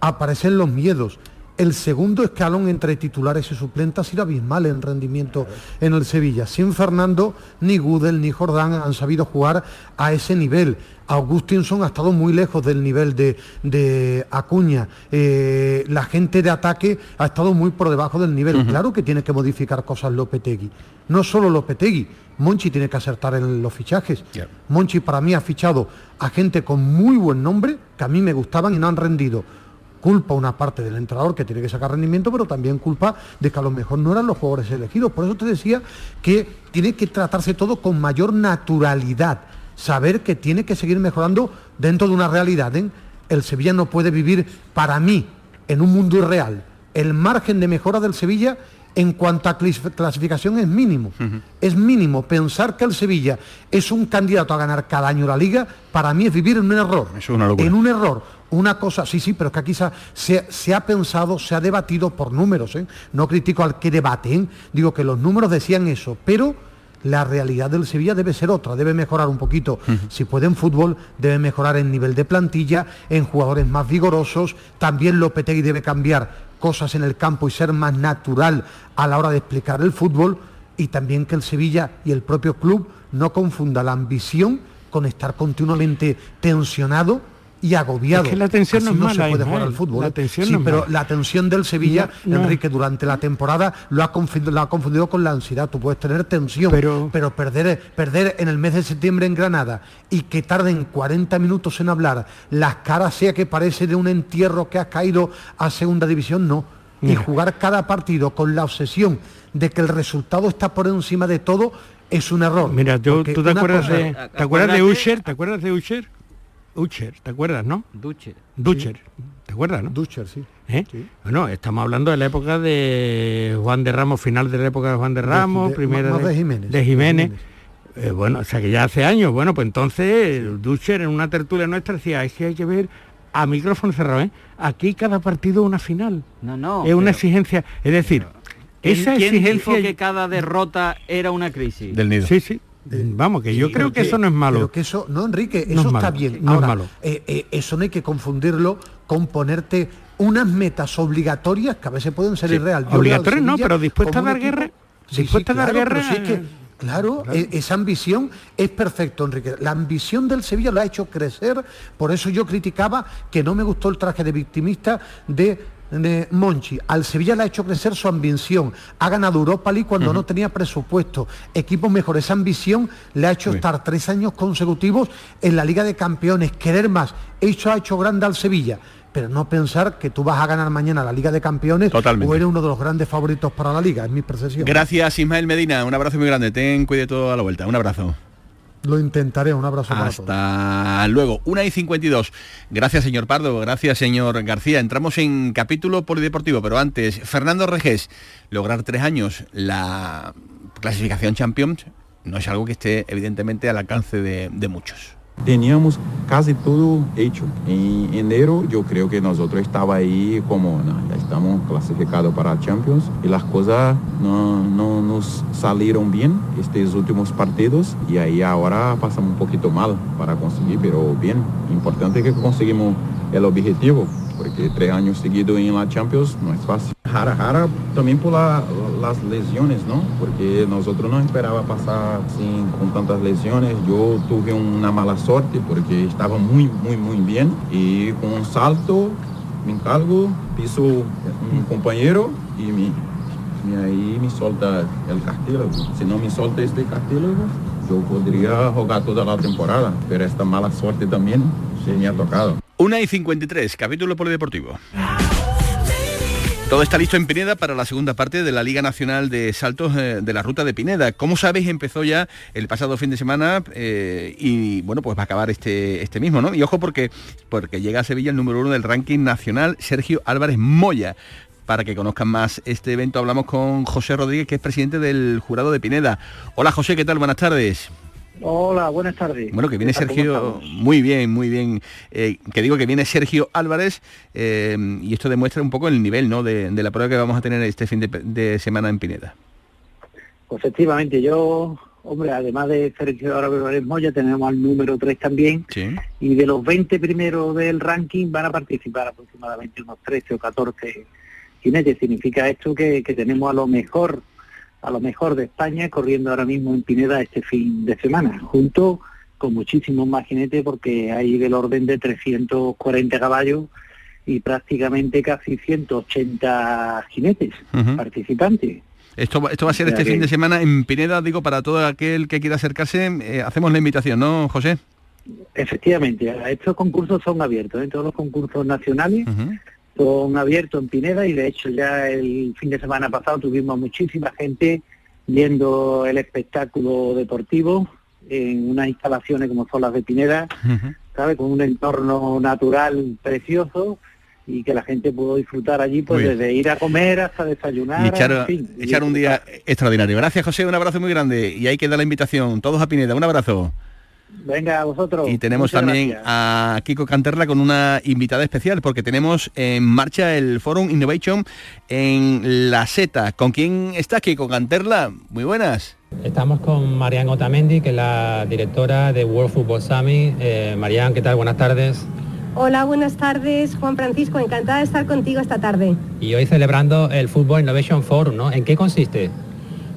aparecen los miedos. El segundo escalón entre titulares y suplentes ha sido abismal en rendimiento en el Sevilla. Sin Fernando, ni Gudel ni Jordán han sabido jugar a ese nivel. Augustinson ha estado muy lejos del nivel de, Acuña. Eh, la gente de ataque ha estado muy por debajo del nivel. Claro que tiene que modificar cosas Lopetegui. No solo Lopetegui, Monchi tiene que acertar en los fichajes. Monchi para mí ha fichado a gente con muy buen nombre, que a mí me gustaban y no han rendido. Culpa una parte del entrenador que tiene que sacar rendimiento, pero también culpa de que a lo mejor no eran los jugadores elegidos. Por eso te decía que tiene que tratarse todo con mayor naturalidad saber que tiene que seguir mejorando dentro de una realidad. ¿eh? El Sevilla no puede vivir, para mí, en un mundo irreal. El margen de mejora del Sevilla en cuanto a clasificación es mínimo. Es mínimo. Pensar que el Sevilla es un candidato a ganar cada año la liga, para mí es vivir en un error. En un error. Una cosa, sí, sí, pero es que aquí se, ha pensado, se ha debatido por números. ¿eh? No critico al que debaten, digo que los números decían eso, pero la realidad del Sevilla debe ser otra, debe mejorar un poquito. Si puede en fútbol, debe mejorar en nivel de plantilla, en jugadores más vigorosos. También Lopetegui debe cambiar cosas en el campo y ser más natural a la hora de explicar el fútbol. Y también que el Sevilla y el propio club no confunda la ambición con estar continuamente tensionado y agobiado. Es que la tensión no, se puede jugar al fútbol. La tensión sí, pero la tensión del Sevilla, Enrique, durante la temporada lo ha, confundido, ha confundido con la ansiedad. Tú puedes tener tensión, pero, pero perder, perder en el mes de septiembre en Granada y que tarden 40 minutos en hablar, las caras sea que parece de un entierro que ha caído a segunda división, no. Y jugar cada partido con la obsesión de que el resultado está por encima de todo es un error. Mira, ¿tú te acuerdas, de, ¿te acuerdas de Usher? ¿Te acuerdas de Usher? Ucher, ¿te acuerdas, no? Ducher. Ducher, ¿te acuerdas, no? Ducher, sí. ¿Eh? Bueno, estamos hablando de la época de Juan de Ramos, final de la época de Juan de Ramos, primera de, Jiménez. De Jiménez. Eh, bueno, o sea que ya hace años, bueno, pues entonces Ducher en una tertulia nuestra decía, es que hay que ver a micrófono cerrado, ¿eh? Aquí cada partido una final. No, no. Es una exigencia, es decir, esa exigencia que cada derrota era una crisis. Del nido. Sí, sí. Vamos, que yo creo que, eso no es malo. Pero que eso, no, Enrique, eso está bien. No es malo. Eh, eh, eso no hay que confundirlo con ponerte unas metas obligatorias que a veces pueden ser irreales. Obligatorias no, pero dispuesta a dar guerra. dispuesta a dar guerra. Claro, e-, esa ambición es perfecto, Enrique. La ambición del Sevilla lo ha hecho crecer, por eso yo criticaba que no me gustó el traje de victimista de de Monchi. Al Sevilla le ha hecho crecer su ambición. Ha ganado Europa League cuando no tenía presupuesto. Equipos mejores. Esa ambición le ha hecho estar tres años consecutivos en la Liga de Campeones. Querer más. Eso ha hecho grande al Sevilla. Pero no pensar que tú vas a ganar mañana la Liga de Campeones o eres uno de los grandes favoritos para la Liga. Es mi percepción. Gracias, Ismael Medina. Un abrazo muy grande. Ten cuidado a la vuelta. Un abrazo. Lo intentaré, un abrazo para Hasta luego, una y 52. Gracias, señor Pardo, gracias, señor García. Entramos en capítulo polideportivo, pero antes, Fernando Regés, lograr tres años la clasificación Champions no es algo que esté evidentemente al alcance de muchos. Teníamos casi todo hecho. En enero yo creo que nosotros estaba ahí como, ya estamos clasificados para Champions y las cosas no, no nos salieron bien estos últimos partidos y ahí ahora pasamos un poquito mal para conseguir, pero bien, importante que conseguimos el objetivo porque tres años seguidos en la Champions no es fácil. Jara, jara también por las lesiones, ¿no? Porque nosotros no esperaba pasar con tantas lesiones. Yo tuve una mala suerte porque estaba muy, muy, muy bien y con un salto me encargo, piso un compañero y me, ahí me solta el cartílago. Si no me solta este cartílago, yo podría jugar toda la temporada, pero esta mala suerte también se me ha tocado. Una y 53, capítulo polideportivo. Todo está listo en Pineda para la segunda parte de la Liga Nacional de Saltos eh, de la Ruta de Pineda. Como sabéis, empezó ya el pasado fin de semana eh, y bueno, pues va a acabar este, este mismo, ¿no? Y ojo porque, porque llega a Sevilla el número uno del ranking nacional, Sergio Álvarez Moya. Para que conozcan más este evento, hablamos con José Rodríguez, que es presidente del jurado de Pineda. Hola José, ¿qué tal? Buenas tardes. Hola, buenas tardes. Bueno, que viene Sergio, muy bien, muy bien. Eh, que digo que viene Sergio Álvarez eh, y esto demuestra un poco el nivel ¿no? de, la prueba que vamos a tener este fin de, semana en Pineda. Pues efectivamente, yo, hombre, además de Sergio Álvarez Moya, tenemos al número 3 también. Y de los 20 primeros del ranking van a participar aproximadamente unos 13 o 14 jinetes. Significa esto que, que tenemos a lo mejor a lo mejor de España corriendo ahora mismo en Pineda este fin de semana, junto con muchísimos más jinetes porque hay del orden de 340 caballos y prácticamente casi 180 jinetes participantes. Esto, esto va a ser este fin de semana en Pineda, digo, para todo aquel que quiera acercarse, eh, hacemos la invitación, ¿no, José? Efectivamente, estos concursos son abiertos, ¿eh? todos los concursos nacionales son abiertos en Pineda y de hecho ya el fin de semana pasado tuvimos muchísima gente viendo el espectáculo deportivo en unas instalaciones como son las de Pineda, ¿sabe? Con un entorno natural precioso y que la gente pudo disfrutar allí pues desde ir a comer hasta desayunar. Y echar, echar un día extraordinario. Gracias José, un abrazo muy grande y hay que dar la invitación. Todos a Pineda, un abrazo. Venga, a vosotros. Y tenemos también a Kiko Canterla con una invitada especial porque tenemos en marcha el Forum Innovation en La Seta. ¿Con quién está Kiko Canterla? Muy buenas. Estamos con Marian Otamendi, que es la directora de World Football Summit. Eh, Marian, ¿qué tal? Buenas tardes. Hola, buenas tardes, Juan Francisco. Encantada de estar contigo esta tarde. Y hoy celebrando el Football Innovation Forum, ¿no? ¿En qué consiste?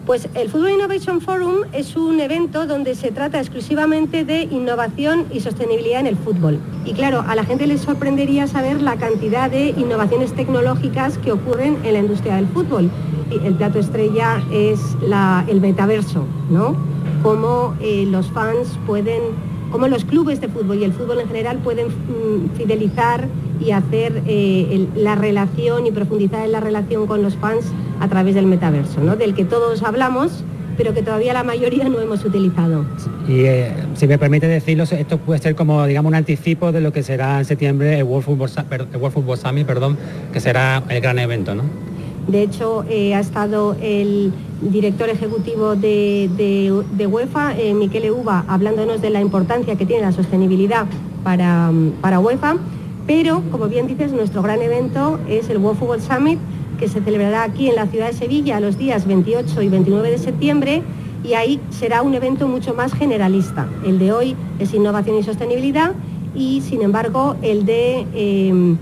Pues el Football Innovation Forum es un evento donde se trata exclusivamente de innovación y sostenibilidad en el fútbol. Y claro, a la gente les sorprendería saber la cantidad de innovaciones tecnológicas que ocurren en la industria del fútbol. El plato estrella es el metaverso, ¿no? Cómo eh, los fans pueden, cómo los clubes de fútbol y el fútbol en general pueden mm, fidelizar y hacer eh, la relación y profundizar en la relación con los fans a través del metaverso, ¿no? del que todos hablamos, pero que todavía la mayoría no hemos utilizado. Y eh, si me permite decirlo, esto puede ser como digamos un anticipo de lo que será en septiembre el World Football, el World Football Summit, perdón, que será el gran evento, ¿no? De hecho, eh, ha estado el director ejecutivo de, de, UEFA, eh, Miquel Uva, hablándonos de la importancia que tiene la sostenibilidad para, para UEFA pero, como bien dices, nuestro gran evento es el World Football Summit, que se celebrará aquí en la ciudad de Sevilla los días 28 y 29 de septiembre y ahí será un evento mucho más generalista. El de hoy es innovación y sostenibilidad y, sin embargo, el de... Em,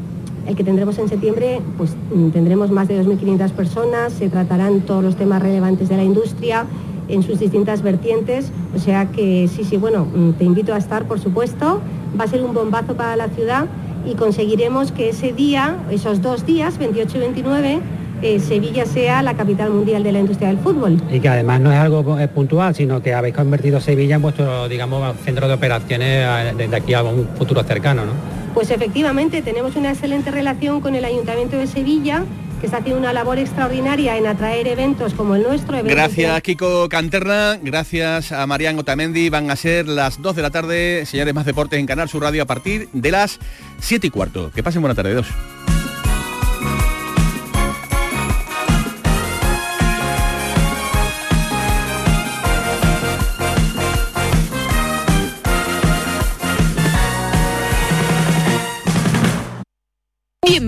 el que tendremos en septiembre, pues tendremos más de 2.500 personas, se tratarán todos los temas relevantes de la industria en sus distintas vertientes, o sea que sí, sí, bueno, te invito a estar, por supuesto, va a ser un bombazo para la ciudad y conseguiremos que ese día, esos dos días, 28 y 29, eh, Sevilla sea la capital mundial de la industria del fútbol. Y que además no es algo eh, puntual, sino que habéis convertido Sevilla en vuestro, digamos, centro de operaciones desde aquí a un futuro cercano, ¿no? Pues efectivamente, tenemos una excelente relación con el Ayuntamiento de Sevilla que está haciendo una labor extraordinaria en atraer eventos como el nuestro. Gracias Kiko Canterna, gracias a Marian Otamendi. Van a ser las 2 de la tarde, señores más deportes en Canal Sur Radio a partir de las 7 y cuarto. Que pasen buena tarde, dos.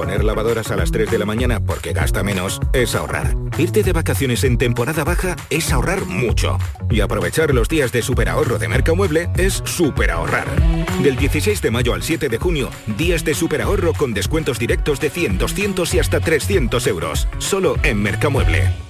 Poner lavadoras a las 3 de la mañana porque gasta menos es ahorrar. Irte de vacaciones en temporada baja es ahorrar mucho. Y aprovechar los días de superahorro de Mercamueble es superahorrar. Del 16 de mayo al 7 de junio, días de superahorro con descuentos directos de 100, 200 y hasta 300 euros. Solo en Mercamueble.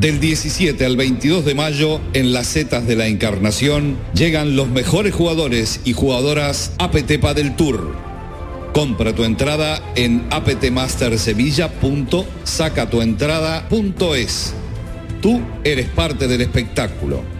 del 17 al 22 de mayo, en las setas de la Encarnación, llegan los mejores jugadores y jugadoras APT del Tour. Compra tu entrada en aptmastersevilla.sacatuentrada.es. Tú eres parte del espectáculo.